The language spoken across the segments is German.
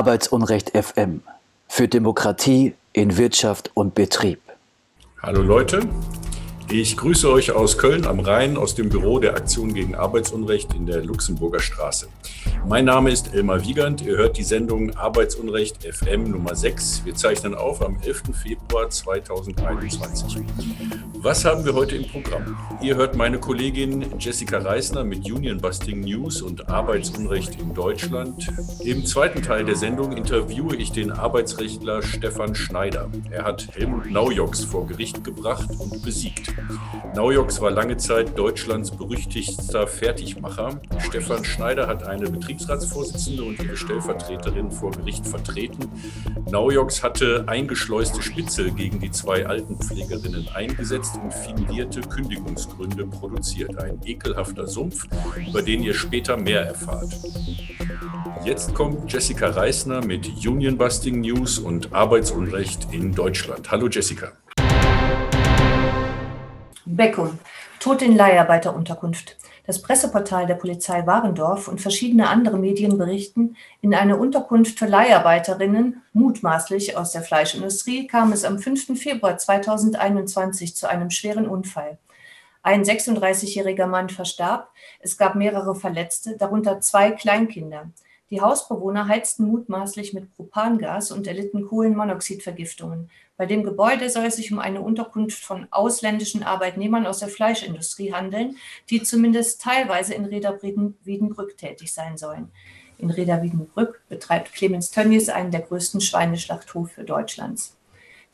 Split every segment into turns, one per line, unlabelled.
Arbeitsunrecht FM für Demokratie in Wirtschaft und Betrieb.
Hallo Leute, ich grüße euch aus Köln am Rhein, aus dem Büro der Aktion gegen Arbeitsunrecht in der Luxemburger Straße. Mein Name ist Elmar Wiegand. Ihr hört die Sendung Arbeitsunrecht FM Nummer 6. Wir zeichnen auf am 11. Februar 2021. Was haben wir heute im Programm? Ihr hört meine Kollegin Jessica Reisner mit Union Busting News und Arbeitsunrecht in Deutschland. Im zweiten Teil der Sendung interviewe ich den Arbeitsrechtler Stefan Schneider. Er hat Helmut Naujoks vor Gericht gebracht und besiegt. Naujoks war lange Zeit Deutschlands berüchtigster Fertigmacher. Stefan Schneider hat eine Betriebsratsvorsitzende und ihre Stellvertreterin vor Gericht vertreten. Naujoks hatte eingeschleuste Spitze gegen die zwei Altenpflegerinnen eingesetzt und fingierte Kündigungsgründe produziert. Ein ekelhafter Sumpf, über den ihr später mehr erfahrt. Jetzt kommt Jessica Reisner mit Union Busting News und Arbeitsunrecht in Deutschland. Hallo Jessica.
Beckum, Tod in Leiharbeiterunterkunft. Das Presseportal der Polizei Warendorf und verschiedene andere Medien berichten, in einer Unterkunft für Leiharbeiterinnen, mutmaßlich aus der Fleischindustrie, kam es am 5. Februar 2021 zu einem schweren Unfall. Ein 36-jähriger Mann verstarb, es gab mehrere Verletzte, darunter zwei Kleinkinder. Die Hausbewohner heizten mutmaßlich mit Propangas und erlitten Kohlenmonoxidvergiftungen. Bei dem Gebäude soll es sich um eine Unterkunft von ausländischen Arbeitnehmern aus der Fleischindustrie handeln, die zumindest teilweise in Reda-Wiedenbrück tätig sein sollen. In Reda-Wiedenbrück betreibt Clemens Tönnies einen der größten Schweineschlachthofe Deutschlands.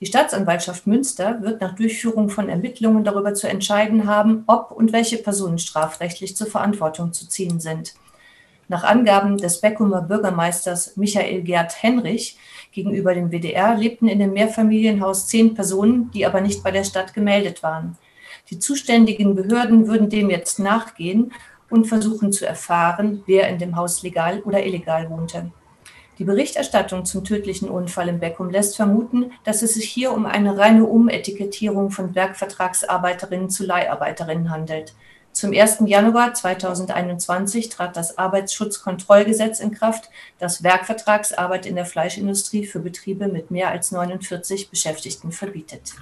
Die Staatsanwaltschaft Münster wird nach Durchführung von Ermittlungen darüber zu entscheiden haben, ob und welche Personen strafrechtlich zur Verantwortung zu ziehen sind. Nach Angaben des Beckumer Bürgermeisters Michael Gerd Henrich gegenüber dem WDR lebten in dem Mehrfamilienhaus zehn Personen, die aber nicht bei der Stadt gemeldet waren. Die zuständigen Behörden würden dem jetzt nachgehen und versuchen zu erfahren, wer in dem Haus legal oder illegal wohnte. Die Berichterstattung zum tödlichen Unfall im Beckum lässt vermuten, dass es sich hier um eine reine Umetikettierung von Werkvertragsarbeiterinnen zu Leiharbeiterinnen handelt. Zum 1. Januar 2021 trat das Arbeitsschutzkontrollgesetz in Kraft, das Werkvertragsarbeit in der Fleischindustrie für Betriebe mit mehr als 49 Beschäftigten verbietet.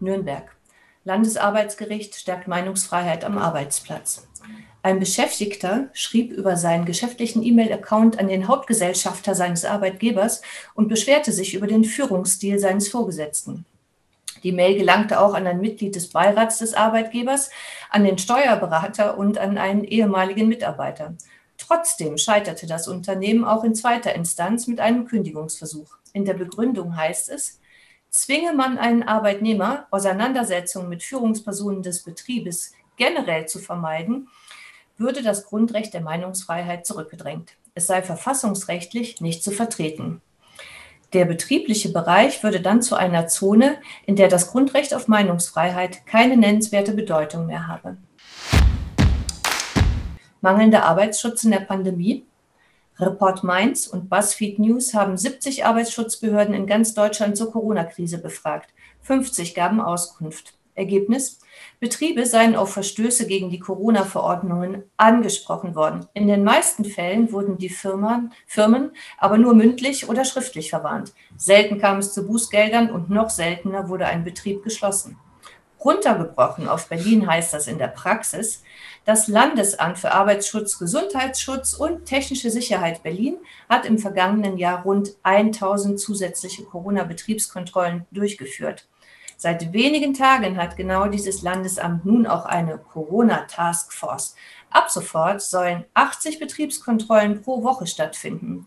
Nürnberg. Landesarbeitsgericht stärkt Meinungsfreiheit am Arbeitsplatz. Ein Beschäftigter schrieb über seinen geschäftlichen E-Mail-Account an den Hauptgesellschafter seines Arbeitgebers und beschwerte sich über den Führungsstil seines Vorgesetzten. Die Mail gelangte auch an ein Mitglied des Beirats des Arbeitgebers, an den Steuerberater und an einen ehemaligen Mitarbeiter. Trotzdem scheiterte das Unternehmen auch in zweiter Instanz mit einem Kündigungsversuch. In der Begründung heißt es, zwinge man einen Arbeitnehmer, Auseinandersetzungen mit Führungspersonen des Betriebes generell zu vermeiden, würde das Grundrecht der Meinungsfreiheit zurückgedrängt. Es sei verfassungsrechtlich nicht zu vertreten. Der betriebliche Bereich würde dann zu einer Zone, in der das Grundrecht auf Meinungsfreiheit keine nennenswerte Bedeutung mehr habe. Mangelnder Arbeitsschutz in der Pandemie. Report Mainz und BuzzFeed News haben 70 Arbeitsschutzbehörden in ganz Deutschland zur Corona-Krise befragt. 50 gaben Auskunft. Ergebnis? Betriebe seien auf Verstöße gegen die Corona-Verordnungen angesprochen worden. In den meisten Fällen wurden die Firmen, Firmen aber nur mündlich oder schriftlich verwarnt. Selten kam es zu Bußgeldern und noch seltener wurde ein Betrieb geschlossen. Runtergebrochen auf Berlin heißt das in der Praxis, das Landesamt für Arbeitsschutz, Gesundheitsschutz und technische Sicherheit Berlin hat im vergangenen Jahr rund 1000 zusätzliche Corona-Betriebskontrollen durchgeführt. Seit wenigen Tagen hat genau dieses Landesamt nun auch eine Corona-Taskforce. Ab sofort sollen 80 Betriebskontrollen pro Woche stattfinden.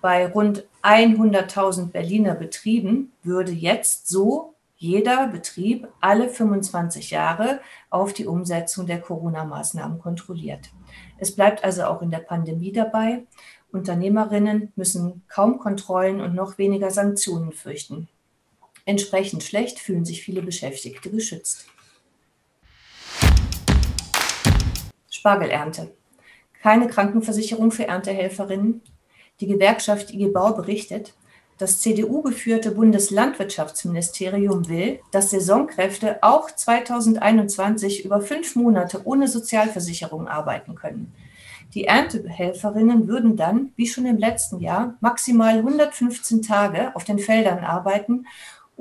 Bei rund 100.000 Berliner Betrieben würde jetzt so jeder Betrieb alle 25 Jahre auf die Umsetzung der Corona-Maßnahmen kontrolliert. Es bleibt also auch in der Pandemie dabei. Unternehmerinnen müssen kaum Kontrollen und noch weniger Sanktionen fürchten. Entsprechend schlecht fühlen sich viele Beschäftigte geschützt. Spargelernte. Keine Krankenversicherung für Erntehelferinnen. Die Gewerkschaft IG Bau berichtet, das CDU-geführte Bundeslandwirtschaftsministerium will, dass Saisonkräfte auch 2021 über fünf Monate ohne Sozialversicherung arbeiten können. Die Erntehelferinnen würden dann, wie schon im letzten Jahr, maximal 115 Tage auf den Feldern arbeiten,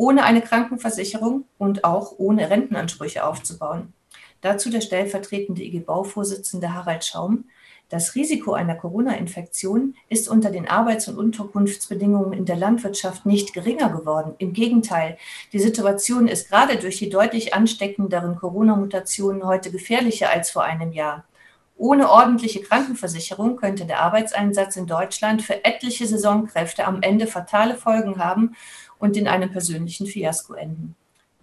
ohne eine Krankenversicherung und auch ohne Rentenansprüche aufzubauen. Dazu der stellvertretende IG Bauvorsitzende Harald Schaum. Das Risiko einer Corona-Infektion ist unter den Arbeits- und Unterkunftsbedingungen in der Landwirtschaft nicht geringer geworden. Im Gegenteil, die Situation ist gerade durch die deutlich ansteckenderen Corona-Mutationen heute gefährlicher als vor einem Jahr. Ohne ordentliche Krankenversicherung könnte der Arbeitseinsatz in Deutschland für etliche Saisonkräfte am Ende fatale Folgen haben und in einem persönlichen Fiasko enden.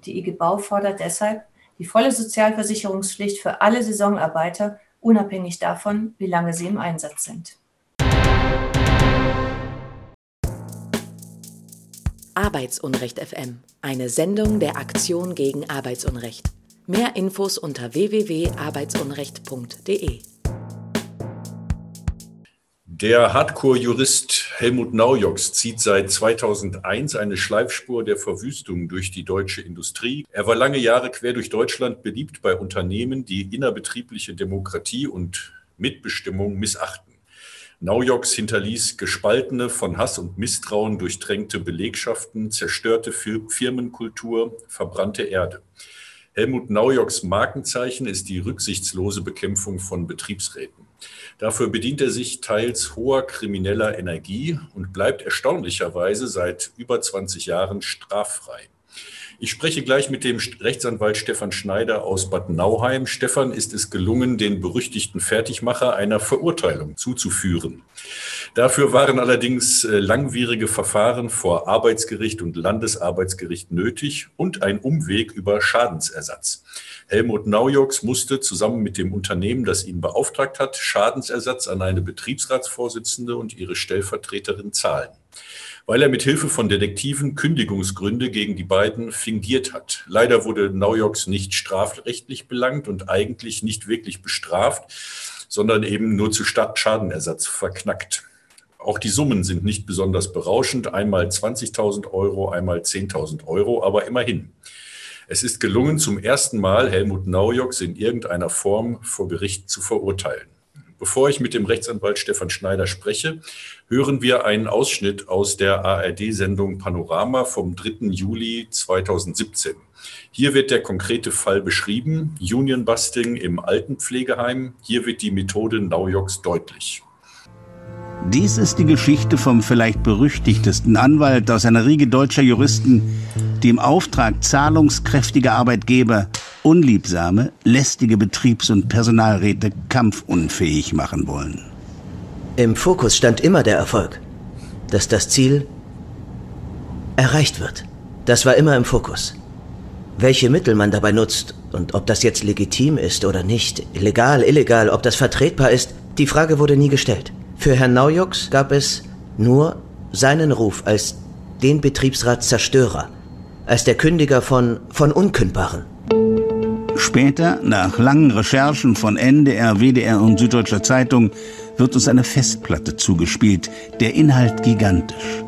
Die IG Bau fordert deshalb die volle Sozialversicherungspflicht für alle Saisonarbeiter unabhängig davon, wie lange sie im Einsatz sind.
Arbeitsunrecht FM, eine Sendung der Aktion gegen Arbeitsunrecht. Mehr Infos unter www.arbeitsunrecht.de.
Der Hardcore-Jurist Helmut Naujoks zieht seit 2001 eine Schleifspur der Verwüstung durch die deutsche Industrie. Er war lange Jahre quer durch Deutschland beliebt bei Unternehmen, die innerbetriebliche Demokratie und Mitbestimmung missachten. Naujoks hinterließ gespaltene, von Hass und Misstrauen durchtränkte Belegschaften, zerstörte Firmenkultur, verbrannte Erde. Helmut Naujoks Markenzeichen ist die rücksichtslose Bekämpfung von Betriebsräten. Dafür bedient er sich teils hoher krimineller Energie und bleibt erstaunlicherweise seit über 20 Jahren straffrei. Ich spreche gleich mit dem Rechtsanwalt Stefan Schneider aus Bad Nauheim. Stefan ist es gelungen, den berüchtigten Fertigmacher einer Verurteilung zuzuführen. Dafür waren allerdings äh, langwierige Verfahren vor Arbeitsgericht und Landesarbeitsgericht nötig und ein Umweg über Schadensersatz. Helmut Naujoks musste zusammen mit dem Unternehmen, das ihn beauftragt hat, Schadensersatz an eine Betriebsratsvorsitzende und ihre Stellvertreterin zahlen weil er mit Hilfe von Detektiven Kündigungsgründe gegen die beiden fingiert hat. Leider wurde Naujoks nicht strafrechtlich belangt und eigentlich nicht wirklich bestraft, sondern eben nur zu Schadenersatz verknackt. Auch die Summen sind nicht besonders berauschend, einmal 20.000 Euro, einmal 10.000 Euro, aber immerhin. Es ist gelungen, zum ersten Mal Helmut Naujoks in irgendeiner Form vor Gericht zu verurteilen. Bevor ich mit dem Rechtsanwalt Stefan Schneider spreche, hören wir einen Ausschnitt aus der ARD-Sendung Panorama vom 3. Juli 2017. Hier wird der konkrete Fall beschrieben, Unionbusting im Altenpflegeheim. Hier wird die Methode Naujoks deutlich.
Dies ist die Geschichte vom vielleicht berüchtigtesten Anwalt aus einer Riege deutscher Juristen, die im Auftrag zahlungskräftiger Arbeitgeber unliebsame, lästige Betriebs- und Personalräte kampfunfähig machen wollen.
Im Fokus stand immer der Erfolg, dass das Ziel erreicht wird. Das war immer im Fokus. Welche Mittel man dabei nutzt und ob das jetzt legitim ist oder nicht, legal, illegal, ob das vertretbar ist, die Frage wurde nie gestellt. Für Herrn Naujoks gab es nur seinen Ruf als den Betriebsratszerstörer, als der Kündiger von, von Unkündbaren.
Später, nach langen Recherchen von NDR, WDR und Süddeutscher Zeitung, wird uns eine Festplatte zugespielt, der Inhalt gigantisch.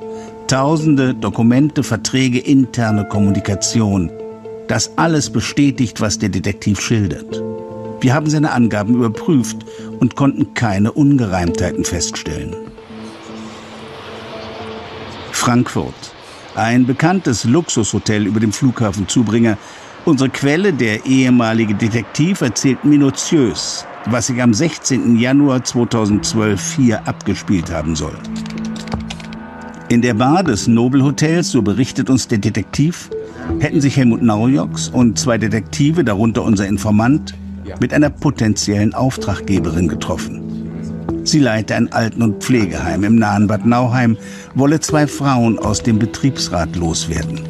Tausende Dokumente, Verträge, interne Kommunikation. Das alles bestätigt, was der Detektiv schildert. Wir haben seine Angaben überprüft und konnten keine Ungereimtheiten feststellen. Frankfurt. Ein bekanntes Luxushotel über dem Flughafen Zubringer Unsere Quelle, der ehemalige Detektiv, erzählt minutiös, was sich am 16. Januar 2012 hier abgespielt haben soll. In der Bar des Nobel Hotels, so berichtet uns der Detektiv, hätten sich Helmut Naujoks und zwei Detektive, darunter unser Informant, mit einer potenziellen Auftraggeberin getroffen. Sie leite ein Alten- und Pflegeheim im nahen Bad Nauheim, wolle zwei Frauen aus dem Betriebsrat loswerden.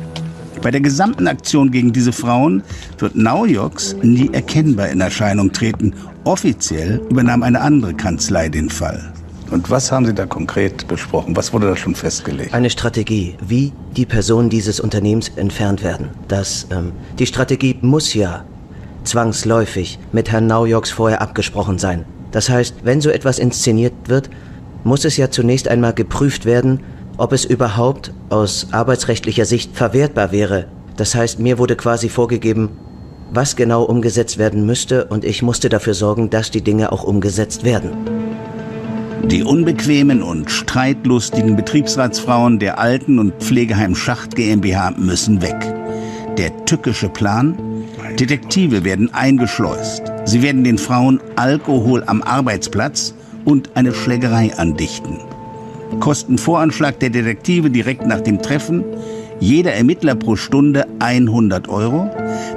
Bei der gesamten Aktion gegen diese Frauen wird Naujoks nie erkennbar in Erscheinung treten. Offiziell übernahm eine andere Kanzlei den Fall. Und was haben Sie da konkret besprochen? Was wurde da schon festgelegt?
Eine Strategie, wie die Personen dieses Unternehmens entfernt werden. Das, ähm, die Strategie muss ja zwangsläufig mit Herrn Naujoks vorher abgesprochen sein. Das heißt, wenn so etwas inszeniert wird, muss es ja zunächst einmal geprüft werden, ob es überhaupt aus arbeitsrechtlicher Sicht verwertbar wäre. Das heißt, mir wurde quasi vorgegeben, was genau umgesetzt werden müsste und ich musste dafür sorgen, dass die Dinge auch umgesetzt werden.
Die unbequemen und streitlustigen Betriebsratsfrauen der Alten- und Pflegeheim Schacht GmbH müssen weg. Der tückische Plan? Detektive werden eingeschleust. Sie werden den Frauen Alkohol am Arbeitsplatz und eine Schlägerei andichten. Kostenvoranschlag der Detektive direkt nach dem Treffen. Jeder Ermittler pro Stunde 100 Euro.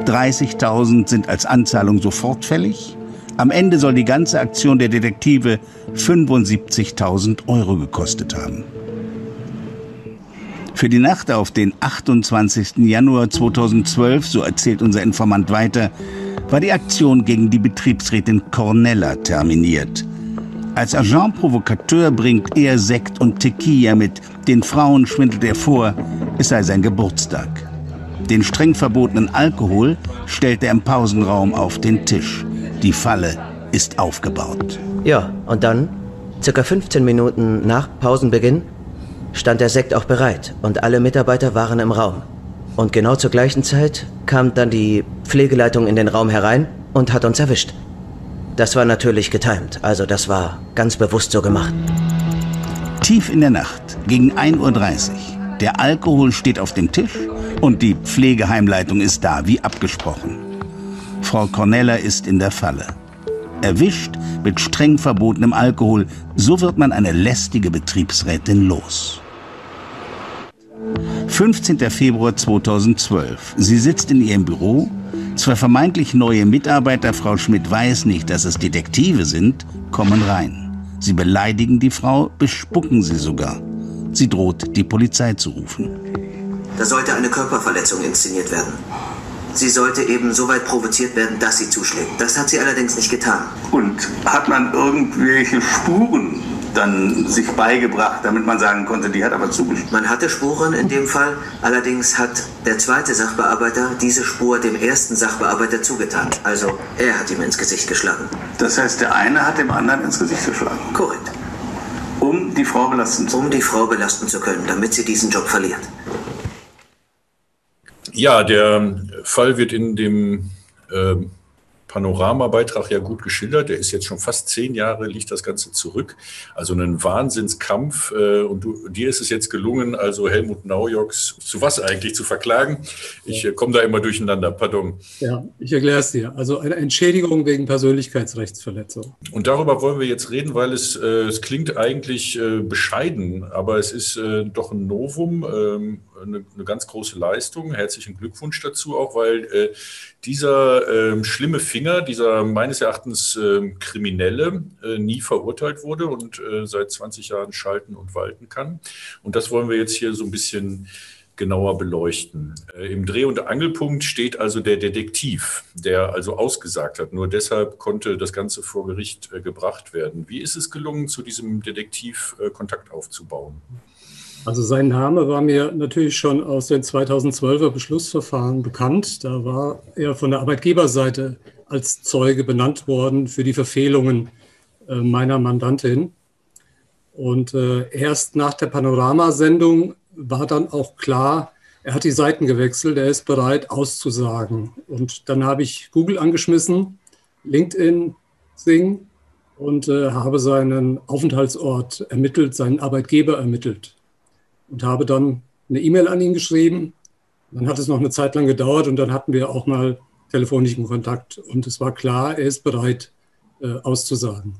30.000 sind als Anzahlung sofort fällig. Am Ende soll die ganze Aktion der Detektive 75.000 Euro gekostet haben. Für die Nacht auf den 28. Januar 2012, so erzählt unser Informant weiter, war die Aktion gegen die Betriebsrätin Cornella terminiert. Als Agent Provokateur bringt er Sekt und Tequila mit. Den Frauen schwindelt er vor, es sei sein Geburtstag. Den streng verbotenen Alkohol stellt er im Pausenraum auf den Tisch. Die Falle ist aufgebaut.
Ja, und dann, circa 15 Minuten nach Pausenbeginn, stand der Sekt auch bereit und alle Mitarbeiter waren im Raum. Und genau zur gleichen Zeit kam dann die Pflegeleitung in den Raum herein und hat uns erwischt. Das war natürlich getimt, also das war ganz bewusst so gemacht.
Tief in der Nacht, gegen 1.30 Uhr. Der Alkohol steht auf dem Tisch und die Pflegeheimleitung ist da, wie abgesprochen. Frau Cornella ist in der Falle. Erwischt mit streng verbotenem Alkohol, so wird man eine lästige Betriebsrätin los. 15. Februar 2012. Sie sitzt in ihrem Büro Zwei vermeintlich neue Mitarbeiter, Frau Schmidt weiß nicht, dass es Detektive sind, kommen rein. Sie beleidigen die Frau, bespucken sie sogar. Sie droht, die Polizei zu rufen.
Da sollte eine Körperverletzung inszeniert werden. Sie sollte eben so weit provoziert werden, dass sie zuschlägt. Das hat sie allerdings nicht getan.
Und hat man irgendwelche Spuren dann sich beigebracht, damit man sagen konnte, die hat aber zugestimmt.
Man hatte Spuren in dem Fall, allerdings hat der zweite Sachbearbeiter diese Spur dem ersten Sachbearbeiter zugetan. Also er hat ihm ins Gesicht geschlagen.
Das heißt, der eine hat dem anderen ins Gesicht geschlagen.
Korrekt.
Um die Frau belasten zu
können. Um die Frau belasten zu können, damit sie diesen Job verliert.
Ja, der Fall wird in dem äh, Panoramabeitrag ja gut geschildert. Der ist jetzt schon fast zehn Jahre, liegt das Ganze zurück. Also ein Wahnsinnskampf. Äh, und du, dir ist es jetzt gelungen, also Helmut Naujoks zu was eigentlich zu verklagen? Ich äh, komme da immer durcheinander, pardon.
Ja, ich erkläre es dir. Also eine Entschädigung wegen Persönlichkeitsrechtsverletzung.
Und darüber wollen wir jetzt reden, weil es, äh, es klingt eigentlich bescheiden, aber es ist doch ein Novum. Ähm, eine, eine, ganz große Leistung. Herzlichen Glückwunsch dazu auch, weil äh, dieser äh, schlimme Finger, dieser meines Erachtens äh, Kriminelle, äh, nie verurteilt wurde und äh, seit 20 Jahren schalten und walten kann. Und das wollen wir jetzt hier so ein bisschen genauer beleuchten. Äh, Im Dreh- und Angelpunkt steht also der Detektiv, der also ausgesagt hat. Nur deshalb konnte das Ganze vor Gericht gebracht werden. Wie ist es gelungen, zu diesem Detektiv Kontakt aufzubauen?
Also sein Name war mir natürlich schon aus den 2012er Beschlussverfahren bekannt. Da war er von der Arbeitgeberseite als Zeuge benannt worden für die Verfehlungen äh, meiner Mandantin. Und äh, erst nach der Panoramasendung war dann auch klar, er hat die Seiten gewechselt, er ist bereit auszusagen. Und dann habe ich Google angeschmissen, LinkedIn, Sing und äh, habe seinen Aufenthaltsort ermittelt, seinen Arbeitgeber ermittelt und habe dann eine E-Mail an ihn geschrieben. Dann hat es noch eine Zeit lang gedauert und dann hatten wir auch mal telefonischen Kontakt. Und es war klar, er ist bereit äh, auszusagen.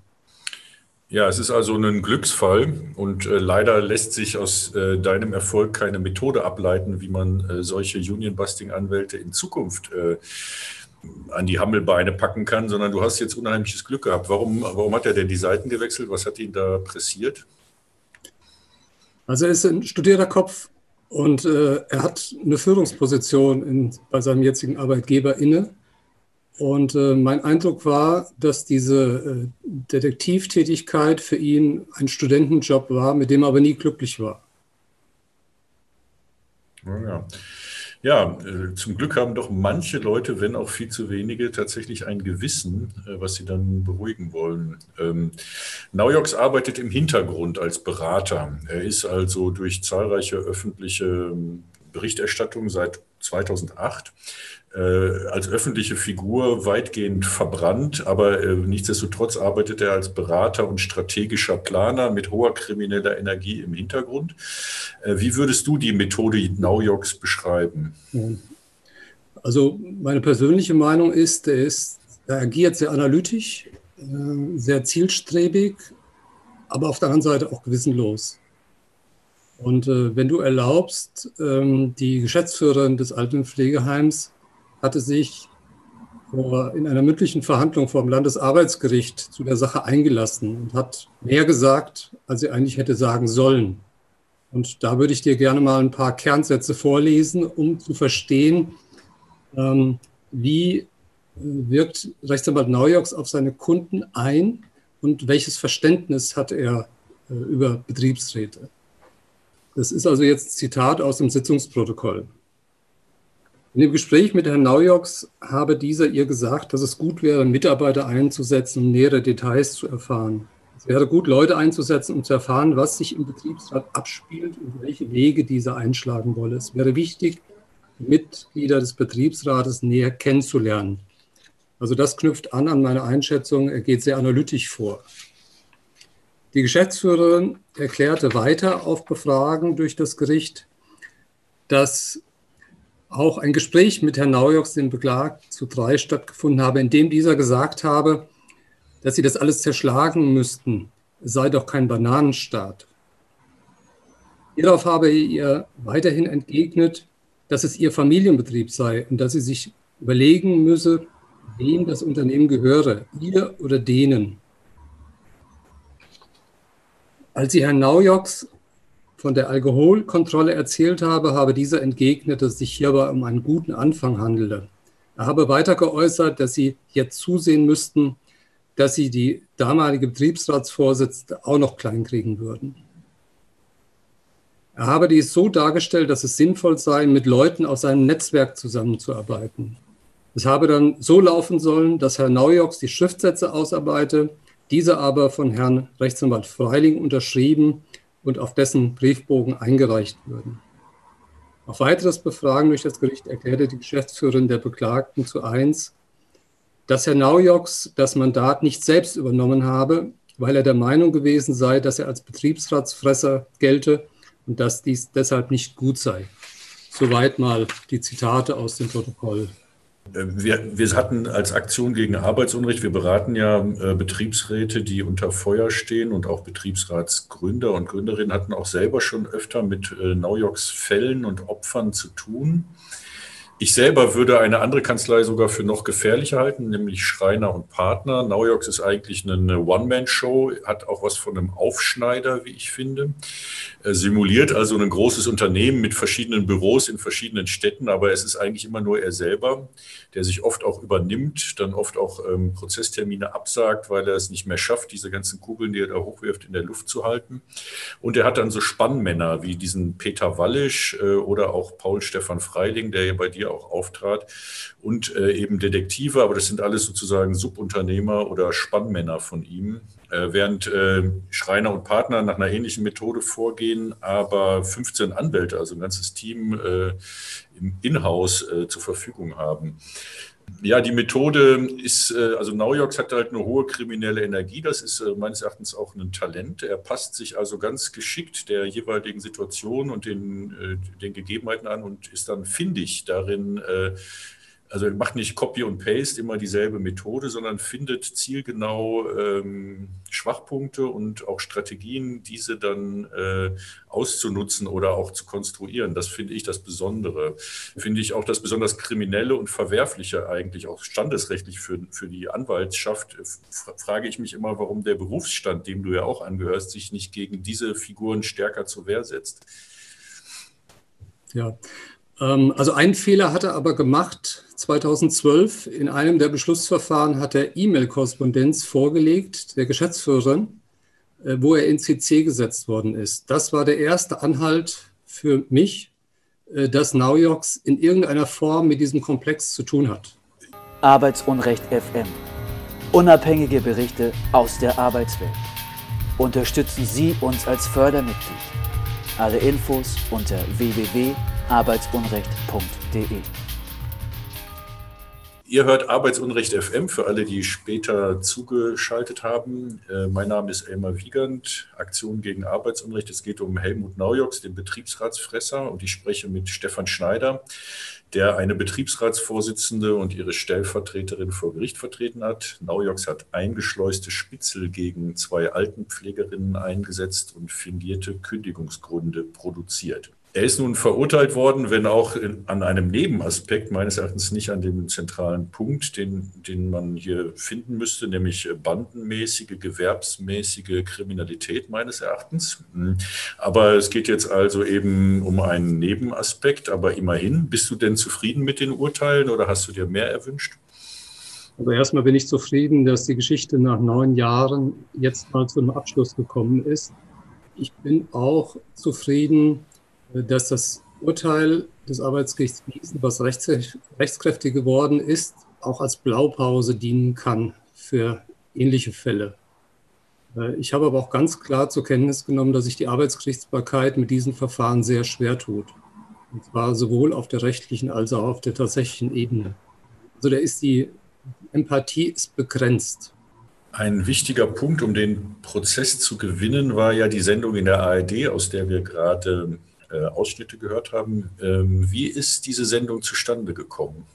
Ja, es ist also ein Glücksfall und äh, leider lässt sich aus äh, deinem Erfolg keine Methode ableiten, wie man äh, solche Union-Busting-Anwälte in Zukunft äh, an die Hammelbeine packen kann, sondern du hast jetzt unheimliches Glück gehabt. Warum, warum hat er denn die Seiten gewechselt? Was hat ihn da pressiert?
Also er ist ein studierter Kopf und äh, er hat eine Führungsposition in, bei seinem jetzigen Arbeitgeber inne. Und äh, mein Eindruck war, dass diese äh, Detektivtätigkeit für ihn ein Studentenjob war, mit dem er aber nie glücklich war.
Ja. Ja, äh, zum Glück haben doch manche Leute, wenn auch viel zu wenige, tatsächlich ein Gewissen, äh, was sie dann beruhigen wollen. Ähm, Naujoks arbeitet im Hintergrund als Berater. Er ist also durch zahlreiche öffentliche ähm, Berichterstattungen seit 2008 äh, als öffentliche Figur weitgehend verbrannt, aber äh, nichtsdestotrotz arbeitet er als Berater und strategischer Planer mit hoher krimineller Energie im Hintergrund. Äh, wie würdest du die Methode Naujoks beschreiben?
Also meine persönliche Meinung ist, er, ist, er agiert sehr analytisch, äh, sehr zielstrebig, aber auf der anderen Seite auch gewissenlos. Und äh, wenn du erlaubst, ähm, die Geschäftsführerin des Altenpflegeheims hatte sich in einer mündlichen Verhandlung vor dem Landesarbeitsgericht zu der Sache eingelassen und hat mehr gesagt, als sie eigentlich hätte sagen sollen. Und da würde ich dir gerne mal ein paar Kernsätze vorlesen, um zu verstehen, ähm, wie äh, wirkt Rechtsanwalt Neujoks auf seine Kunden ein und welches Verständnis hat er äh, über Betriebsräte. Das ist also jetzt Zitat aus dem Sitzungsprotokoll. In dem Gespräch mit Herrn Naujoks habe dieser ihr gesagt, dass es gut wäre, Mitarbeiter einzusetzen, um nähere Details zu erfahren. Es wäre gut, Leute einzusetzen, um zu erfahren, was sich im Betriebsrat abspielt und welche Wege dieser einschlagen wolle. Es wäre wichtig, Mitglieder des Betriebsrates näher kennenzulernen. Also das knüpft an an meine Einschätzung. Er geht sehr analytisch vor. Die Geschäftsführerin erklärte weiter auf Befragen durch das Gericht, dass auch ein Gespräch mit Herrn Naujoks, dem Beklagten, zu drei stattgefunden habe, in dem dieser gesagt habe, dass sie das alles zerschlagen müssten, es sei doch kein Bananenstaat. Hierauf habe er ihr weiterhin entgegnet, dass es ihr Familienbetrieb sei und dass sie sich überlegen müsse, wem das Unternehmen gehöre, ihr oder denen. Als sie Herrn Naujoks von der Alkoholkontrolle erzählt habe, habe dieser entgegnet, dass es sich hierbei um einen guten Anfang handele. Er habe weiter geäußert, dass sie jetzt zusehen müssten, dass sie die damalige Betriebsratsvorsitzende auch noch kleinkriegen würden. Er habe dies so dargestellt, dass es sinnvoll sei, mit Leuten aus seinem Netzwerk zusammenzuarbeiten. Es habe dann so laufen sollen, dass Herr Naujoks die Schriftsätze ausarbeite, diese aber von Herrn Rechtsanwalt Freiling unterschrieben und auf dessen Briefbogen eingereicht würden. Auf weiteres Befragen durch das Gericht erklärte die Geschäftsführerin der Beklagten zu eins, dass Herr Naujoks das Mandat nicht selbst übernommen habe, weil er der Meinung gewesen sei, dass er als Betriebsratsfresser gelte und dass dies deshalb nicht gut sei. Soweit mal die Zitate aus dem Protokoll.
Wir, wir, hatten als Aktion gegen Arbeitsunrecht, wir beraten ja äh, Betriebsräte, die unter Feuer stehen und auch Betriebsratsgründer und Gründerinnen hatten auch selber schon öfter mit äh, Naujoks Fällen und Opfern zu tun. Ich selber würde eine andere Kanzlei sogar für noch gefährlicher halten, nämlich Schreiner und Partner. Naujoks ist eigentlich eine One-Man-Show, hat auch was von einem Aufschneider, wie ich finde. Er simuliert also ein großes Unternehmen mit verschiedenen Büros in verschiedenen Städten, aber es ist eigentlich immer nur er selber, der sich oft auch übernimmt, dann oft auch ähm, Prozesstermine absagt, weil er es nicht mehr schafft, diese ganzen Kugeln, die er da hochwirft, in der Luft zu halten. Und er hat dann so Spannmänner wie diesen Peter Wallisch äh, oder auch Paul Stefan Freiling, der ja bei dir auch auftrat und äh, eben Detektive, aber das sind alles sozusagen Subunternehmer oder Spannmänner von ihm, äh, während äh, Schreiner und Partner nach einer ähnlichen Methode vorgehen, aber 15 Anwälte, also ein ganzes Team äh, im Inhouse äh, zur Verfügung haben. Ja, die Methode ist, äh, also Naujoks hat halt eine hohe kriminelle Energie. Das ist äh, meines Erachtens auch ein Talent. Er passt sich also ganz geschickt der jeweiligen Situation und den, äh, den Gegebenheiten an und ist dann findig darin, also macht nicht Copy und Paste immer dieselbe Methode, sondern findet zielgenau ähm, Schwachpunkte und auch Strategien, diese dann äh, auszunutzen oder auch zu konstruieren. Das finde ich das Besondere. Finde ich auch das besonders Kriminelle und Verwerfliche eigentlich auch standesrechtlich für, für die Anwaltschaft. Frage ich mich immer, warum der Berufsstand, dem du ja auch angehörst, sich nicht gegen diese Figuren stärker zur Wehr setzt.
Ja, ähm, also einen Fehler hat er aber gemacht. 2012 in einem der Beschlussverfahren hat er E-Mail-Korrespondenz vorgelegt, der Geschäftsführerin, äh, wo er in CC gesetzt worden ist. Das war der erste Anhalt für mich, äh, dass Naujoks in irgendeiner Form mit diesem Komplex zu tun hat.
Arbeitsunrecht FM. Unabhängige Berichte aus der Arbeitswelt. Unterstützen Sie uns als Fördermitglied. Alle Infos unter www.arbeitsunrecht.de.
Ihr hört Arbeitsunrecht FM für alle, die später zugeschaltet haben. Äh, mein Name ist Elmar Wiegand, Aktion gegen Arbeitsunrecht. Es geht um Helmut Naujoks, den Betriebsratsfresser, und ich spreche mit Stefan Schneider, der eine Betriebsratsvorsitzende und ihre Stellvertreterin vor Gericht vertreten hat. Naujoks hat eingeschleuste Spitzel gegen zwei Altenpflegerinnen eingesetzt und fingierte Kündigungsgründe produziert. Er ist nun verurteilt worden, wenn auch in, an einem Nebenaspekt, meines Erachtens nicht an dem zentralen Punkt, den, den man hier finden müsste, nämlich bandenmäßige, gewerbsmäßige Kriminalität meines Erachtens. Hm. Aber es geht jetzt also eben um einen Nebenaspekt, aber immerhin. Bist du denn zufrieden mit den Urteilen oder hast du dir mehr erwünscht?
Also erstmal bin ich zufrieden, dass die Geschichte nach neun Jahren jetzt mal zu einem Abschluss gekommen ist. Ich bin auch zufrieden, dass das Urteil des Arbeitsgerichts Gießen, was rechts, rechtskräftig geworden ist, auch als Blaupause dienen kann für ähnliche Fälle. Äh, ich habe aber auch ganz klar zur Kenntnis genommen, dass sich die Arbeitsgerichtsbarkeit mit diesen Verfahren sehr schwer tut. Und zwar sowohl auf der rechtlichen als auch auf der tatsächlichen Ebene. Also da ist die Empathie ist begrenzt.
Ein wichtiger Punkt, um den Prozess zu gewinnen, war ja die Sendung in der ARD, aus der wir gerade äh, Ausschnitte gehört haben. Ähm, wie ist diese Sendung zustande gekommen?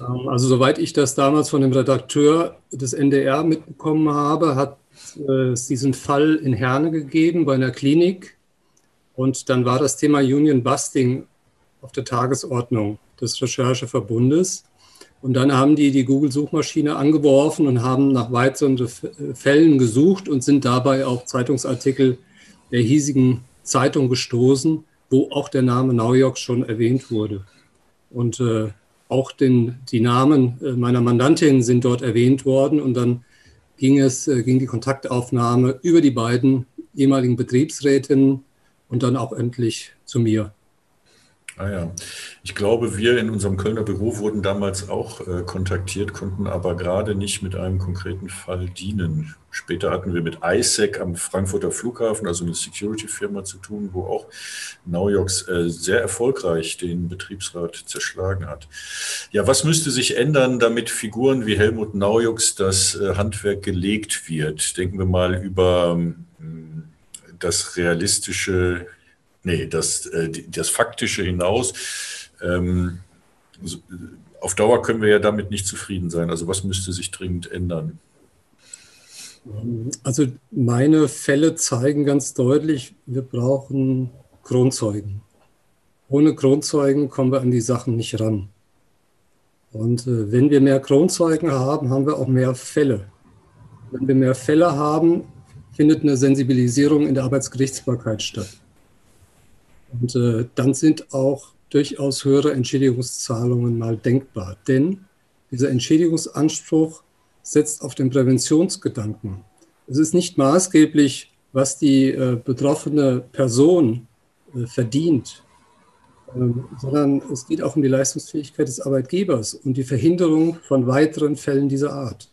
Ähm, also soweit ich das damals von dem Redakteur des NDR mitbekommen habe, hat äh, es diesen Fall in Herne gegeben bei einer Klinik. Und dann war das Thema Union Busting auf der Tagesordnung des Rechercheverbundes. Und dann haben die die Google-Suchmaschine angeworfen und haben nach weiteren Fällen gesucht und sind dabei auf Zeitungsartikel der hiesigen Zeitung gestoßen, wo auch der Name Naujok schon erwähnt wurde. Und äh, auch den, die Namen äh, meiner Mandantin sind dort erwähnt worden. Und dann ging es, äh, ging die Kontaktaufnahme über die beiden ehemaligen Betriebsrätinnen und dann auch endlich zu mir.
Ah ja, ich glaube, wir in unserem Kölner Büro wurden damals auch äh, kontaktiert, konnten aber gerade nicht mit einem konkreten Fall dienen. Später hatten wir mit ISEC am Frankfurter Flughafen, also eine Security-Firma zu tun, wo auch Naujoks äh, sehr erfolgreich den Betriebsrat zerschlagen hat. Ja, was müsste sich ändern, damit Figuren wie Helmut Naujoks das äh, Handwerk gelegt wird? Denken wir mal über ähm, das realistische nee, das, äh, das Faktische hinaus. Ähm, auf Dauer können wir ja damit nicht zufrieden sein. Also was müsste sich dringend ändern?
Also meine Fälle zeigen ganz deutlich, wir brauchen Kronzeugen. Ohne Kronzeugen kommen wir an die Sachen nicht ran. Und äh, wenn wir mehr Kronzeugen haben, haben wir auch mehr Fälle. Wenn wir mehr Fälle haben, findet eine Sensibilisierung in der Arbeitsgerichtsbarkeit statt. Und äh, dann sind auch durchaus höhere Entschädigungszahlungen mal denkbar. Denn dieser Entschädigungsanspruch setzt auf den Präventionsgedanken. Es ist nicht maßgeblich, was die äh, betroffene Person äh, verdient, ähm, sondern es geht auch um die Leistungsfähigkeit des Arbeitgebers und die Verhinderung von weiteren Fällen dieser Art.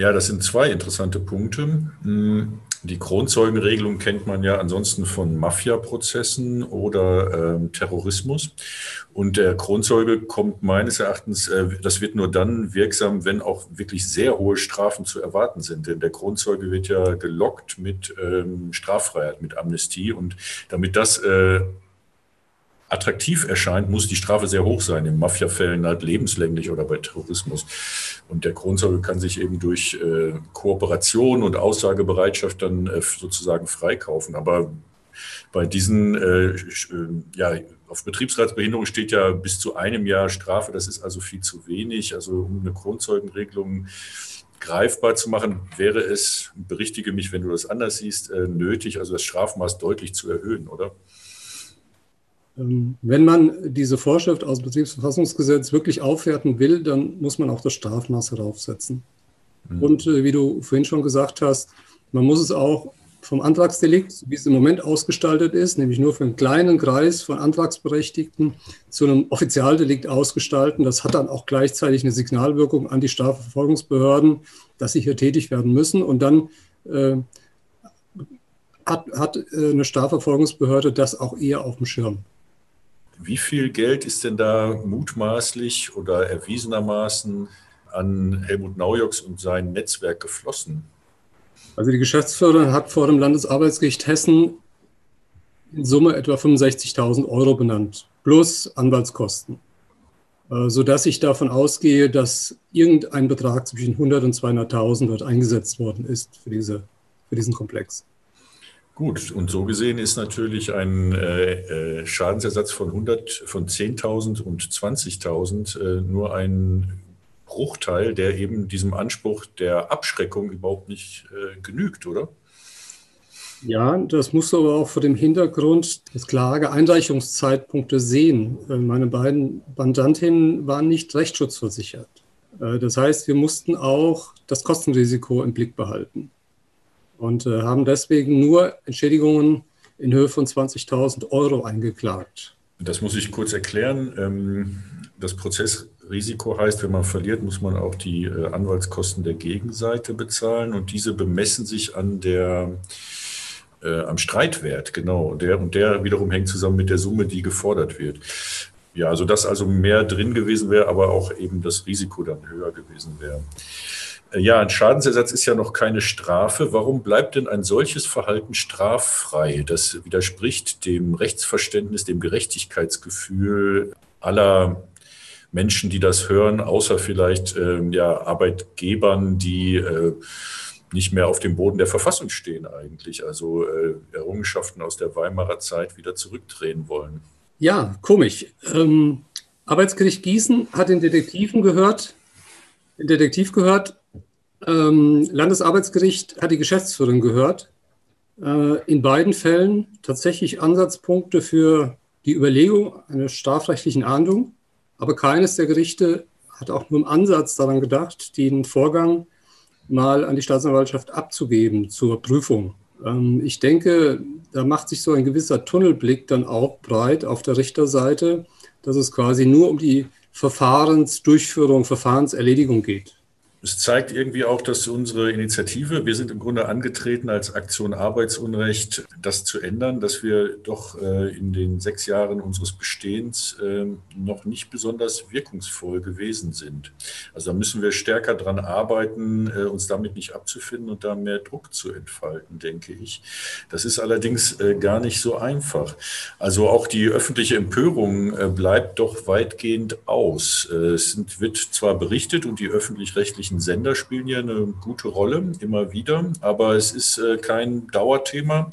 Ja, das sind zwei interessante Punkte. Hm, die Kronzeugenregelung kennt man ja ansonsten von Mafia-Prozessen oder ähm, Terrorismus. Und der Kronzeuge kommt meines Erachtens, äh, das wird nur dann wirksam, wenn auch wirklich sehr hohe Strafen zu erwarten sind. Denn der Kronzeuge wird ja gelockt mit ähm, Straffreiheit, mit Amnestie. Und damit das äh, attraktiv erscheint, muss die Strafe sehr hoch sein. In Mafia-Fällen halt lebenslänglich oder bei Terrorismus. Und der Kronzeuge kann sich eben durch äh, Kooperation und Aussagebereitschaft dann äh, sozusagen freikaufen. Aber bei diesen, äh, äh, ja, auf Betriebsratsbehinderung steht ja bis zu einem Jahr Strafe. Das ist also viel zu wenig. Also um eine Kronzeugenregelung greifbar zu machen, wäre es, berichtige mich, wenn du das anders siehst, äh, nötig, also das Strafmaß deutlich zu erhöhen, oder?
Ähm, wenn man diese Vorschrift aus dem Betriebsverfassungsgesetz wirklich aufwerten will, dann muss man auch das Strafmaß heraufsetzen. Mhm. Und äh, wie du vorhin schon gesagt hast, man muss es auch vom Antragsdelikt, wie es im Moment ausgestaltet ist, nämlich nur für einen kleinen Kreis von Antragsberechtigten, zu einem Offizialdelikt ausgestalten. Das hat dann auch gleichzeitig eine Signalwirkung an die Strafverfolgungsbehörden, dass sie hier tätig werden müssen. Und dann äh, hat, hat äh, eine Strafverfolgungsbehörde das auch eher auf dem Schirm.
Wie viel Geld ist denn da mutmaßlich oder erwiesenermaßen an Helmut Naujoks und sein Netzwerk geflossen?
Also die Geschäftsführerin hat vor dem Landesarbeitsgericht Hessen in Summe etwa 65.000 Euro benannt, plus Anwaltskosten, äh, sodass ich davon ausgehe, dass irgendein Betrag zwischen 100 und 200.000 dort eingesetzt worden ist für, diese, für diesen Komplex.
Gut, und so gesehen ist natürlich ein äh, äh Schadensersatz von 100, von 10.000 und 20.000 äh, nur ein Bruchteil, der eben diesem Anspruch der Abschreckung überhaupt nicht äh, genügt, oder?
Ja, das musst du aber auch vor dem Hintergrund des Klageeinreichungszeitpunktes sehen. Äh, meine beiden Mandantinnen waren nicht rechtsschutzversichert. Äh, das heißt, wir mussten auch das Kostenrisiko im Blick behalten und äh, haben deswegen nur Entschädigungen in Höhe von 20.000 Euro eingeklagt.
Das muss ich kurz erklären. Ähm, das Prozessrisiko heißt, wenn man verliert, muss man auch die äh, Anwaltskosten der Gegenseite bezahlen und diese bemessen sich an der äh, am Streitwert, genau. Und der, und der wiederum hängt zusammen mit der Summe, die gefordert wird. Ja, also dass also mehr drin gewesen wäre, aber auch eben das Risiko dann höher gewesen wäre. Ja, ein Schadensersatz ist ja noch keine Strafe. Warum bleibt denn ein solches Verhalten straffrei? Das widerspricht dem Rechtsverständnis, dem Gerechtigkeitsgefühl aller Menschen, die das hören, außer vielleicht äh, ja, Arbeitgebern, die äh, nicht mehr auf dem Boden der Verfassung stehen eigentlich, also äh, Errungenschaften aus der Weimarer Zeit wieder zurückdrehen wollen.
Ja, komisch. Ähm, Arbeitsgericht Gießen hat den Detektiven gehört, den Detektiv gehört, ähm, Landesarbeitsgericht hat die Geschäftsführerin gehört. Äh, in beiden Fällen tatsächlich Ansatzpunkte für die Überlegung einer strafrechtlichen Ahndung. Aber keines der Gerichte hat auch nur im Ansatz daran gedacht, den Vorgang mal an die Staatsanwaltschaft abzugeben zur Prüfung. Ähm, ich denke, da macht sich so ein gewisser Tunnelblick dann auch breit auf der Richterseite, dass es quasi nur um die Verfahrensdurchführung, Verfahrenserledigung geht.
Es zeigt irgendwie auch, dass unsere Initiative, wir sind im Grunde angetreten als Aktion Arbeitsunrecht, das zu ändern, dass wir doch äh, in den sechs Jahren unseres Bestehens äh, noch nicht besonders wirkungsvoll gewesen sind. Also da müssen wir stärker dran arbeiten, äh, uns damit nicht abzufinden und da mehr Druck zu entfalten, denke ich. Das ist allerdings gar nicht so einfach. Also auch die öffentliche Empörung bleibt doch weitgehend aus. Es wird zwar berichtet und die öffentlich-rechtlichen öffentlichen Sender spielen ja eine gute Rolle, immer wieder, aber es ist äh, kein Dauerthema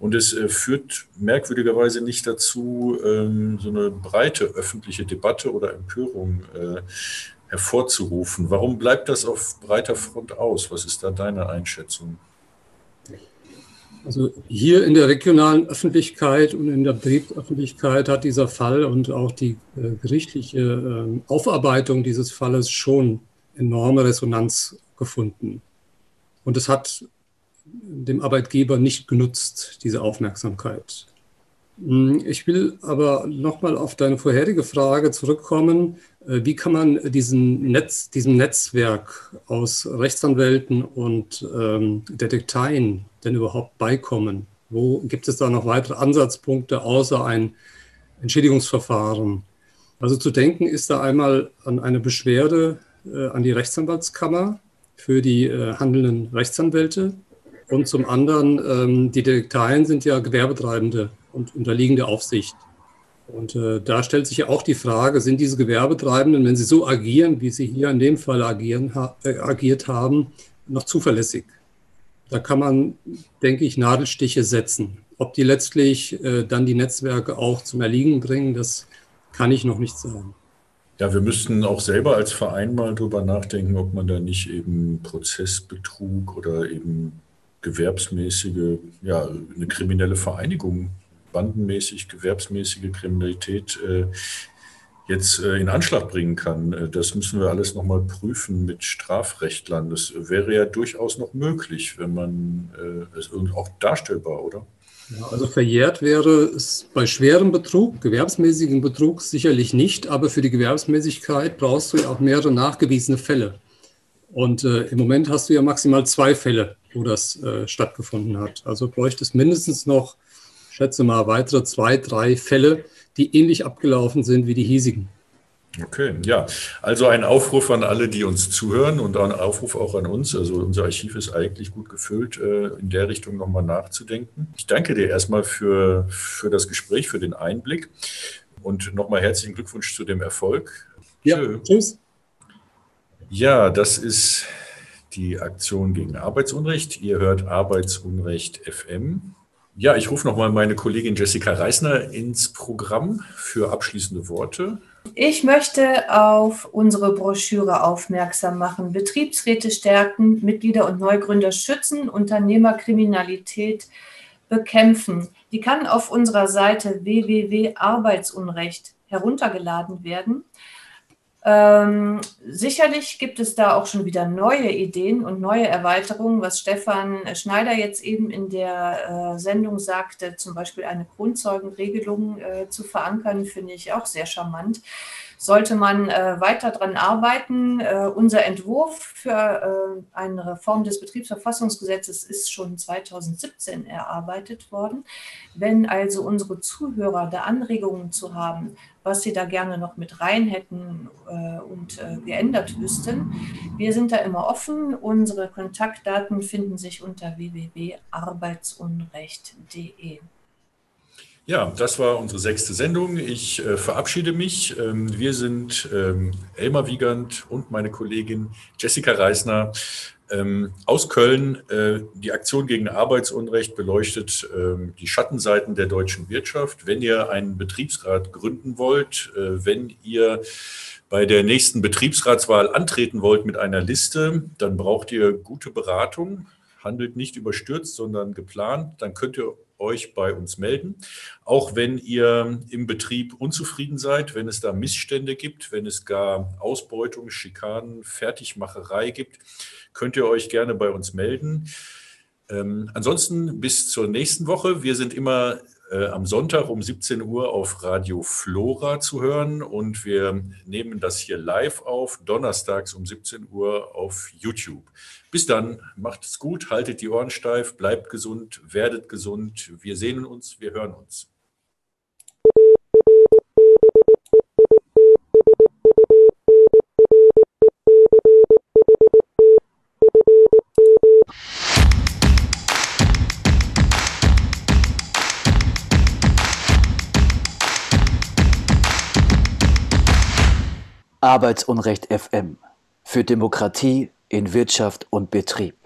und es äh, führt merkwürdigerweise nicht dazu, ähm, so eine breite öffentliche Debatte oder Empörung äh, hervorzurufen. Warum bleibt das auf breiter Front aus? Was ist da deine Einschätzung?
Also hier in der regionalen Öffentlichkeit und in der Betriebsöffentlichkeit hat dieser Fall und auch die äh, gerichtliche äh, Aufarbeitung dieses Falles schon enorme Resonanz gefunden. Und es hat dem Arbeitgeber nicht genutzt, diese Aufmerksamkeit. Hm, ich will aber nochmal auf deine vorherige Frage zurückkommen. Äh, wie kann man diesen Netz, diesem Netzwerk aus Rechtsanwälten und ähm, Detekteien denn überhaupt beikommen? Wo gibt es da noch weitere Ansatzpunkte außer ein Entschädigungsverfahren? Also zu denken ist da einmal an eine Beschwerde an die Rechtsanwaltskammer für die äh, handelnden Rechtsanwälte. Und zum anderen, ähm, die Detekteien sind ja Gewerbetreibende und unterliegende Aufsicht. Und äh, da stellt sich ja auch die Frage, sind diese Gewerbetreibenden, wenn sie so agieren, wie sie hier in dem Fall agieren, ha äh, agiert haben, noch zuverlässig? Da kann man, denke ich, Nadelstiche setzen. Ob die letztlich äh, dann die Netzwerke auch zum Erliegen bringen, das kann ich noch nicht sagen.
Ja, wir müssten auch selber als Verein mal drüber nachdenken, ob man da nicht eben Prozessbetrug oder eben gewerbsmäßige, ja, eine kriminelle Vereinigung, bandenmäßig, gewerbsmäßige Kriminalität äh, jetzt äh, in Anschlag bringen kann. Äh, das müssen wir alles nochmal prüfen mit Strafrechtlern. Das wäre ja durchaus noch möglich, wenn man äh, es auch darstellbar, oder?
Ja, also verjährt wäre es bei schwerem Betrug, gewerbsmäßigen Betrug sicherlich nicht, aber für die Gewerbsmäßigkeit brauchst du ja auch mehrere nachgewiesene Fälle. Und äh, im Moment hast du ja maximal zwei Fälle, wo das äh, stattgefunden hat. Also bräuchte es mindestens noch, schätze mal, weitere zwei, drei Fälle, die ähnlich abgelaufen sind wie die hiesigen.
Okay, ja. Also ein Aufruf an alle, die uns zuhören und ein Aufruf auch an uns. Also unser Archiv ist eigentlich gut gefüllt, äh, in der Richtung nochmal nachzudenken. Ich danke dir erstmal für, für das Gespräch, für den Einblick und nochmal herzlichen Glückwunsch zu dem Erfolg.
Ja, tschüss.
Ja, das ist die Aktion gegen Arbeitsunrecht. Ihr hört Arbeitsunrecht FM. Ja, ich rufe nochmal meine Kollegin Jessica Reisner ins Programm für abschließende Worte.
Ich möchte auf unsere Broschüre aufmerksam machen. Betriebsräte stärken, Mitglieder und Neugründer schützen, Unternehmerkriminalität bekämpfen. Die kann auf unserer Seite www.arbeitsunrecht heruntergeladen werden. Ähm, sicherlich gibt es da auch schon wieder neue Ideen und neue Erweiterungen, was Stefan Schneider jetzt eben in der äh, Sendung sagte, zum Beispiel eine Grundzeugenregelung äh, zu verankern, finde ich auch sehr charmant sollte man äh, weiter daran arbeiten. Äh, unser Entwurf für äh, eine Reform des Betriebsverfassungsgesetzes ist schon 2017 erarbeitet worden. Wenn also unsere Zuhörer da Anregungen zu haben, was sie da gerne noch mit rein hätten äh, und äh, geändert wüssten, wir sind da immer offen. Unsere Kontaktdaten finden sich unter www.arbeitsunrecht.de.
Ja, das war unsere sechste Sendung. Ich äh, verabschiede mich. Ähm, wir sind ähm, Elmar Wiegand und meine Kollegin Jessica Reisner ähm, aus Köln. Äh, die Aktion gegen Arbeitsunrecht beleuchtet ähm, die Schattenseiten der deutschen Wirtschaft. Wenn ihr einen Betriebsrat gründen wollt, äh, wenn ihr bei der nächsten Betriebsratswahl antreten wollt mit einer Liste, dann braucht ihr gute Beratung. Handelt nicht überstürzt, sondern geplant. Dann könnt ihr euch bei uns melden. Auch wenn ihr im Betrieb unzufrieden seid, wenn es da Missstände gibt, wenn es gar Ausbeutung, Schikanen, Fertigmacherei gibt, könnt ihr euch gerne bei uns melden. Ähm, ansonsten bis zur nächsten Woche. Wir sind immer äh, am Sonntag um 17 Uhr auf Radio Flora zu hören und wir nehmen das hier live auf, donnerstags um 17 Uhr auf YouTube. Bis dann, macht es gut, haltet die Ohren steif, bleibt gesund, werdet gesund. Wir sehen uns, wir hören uns.
Arbeitsunrecht FM für Demokratie in Wirtschaft und Betrieb.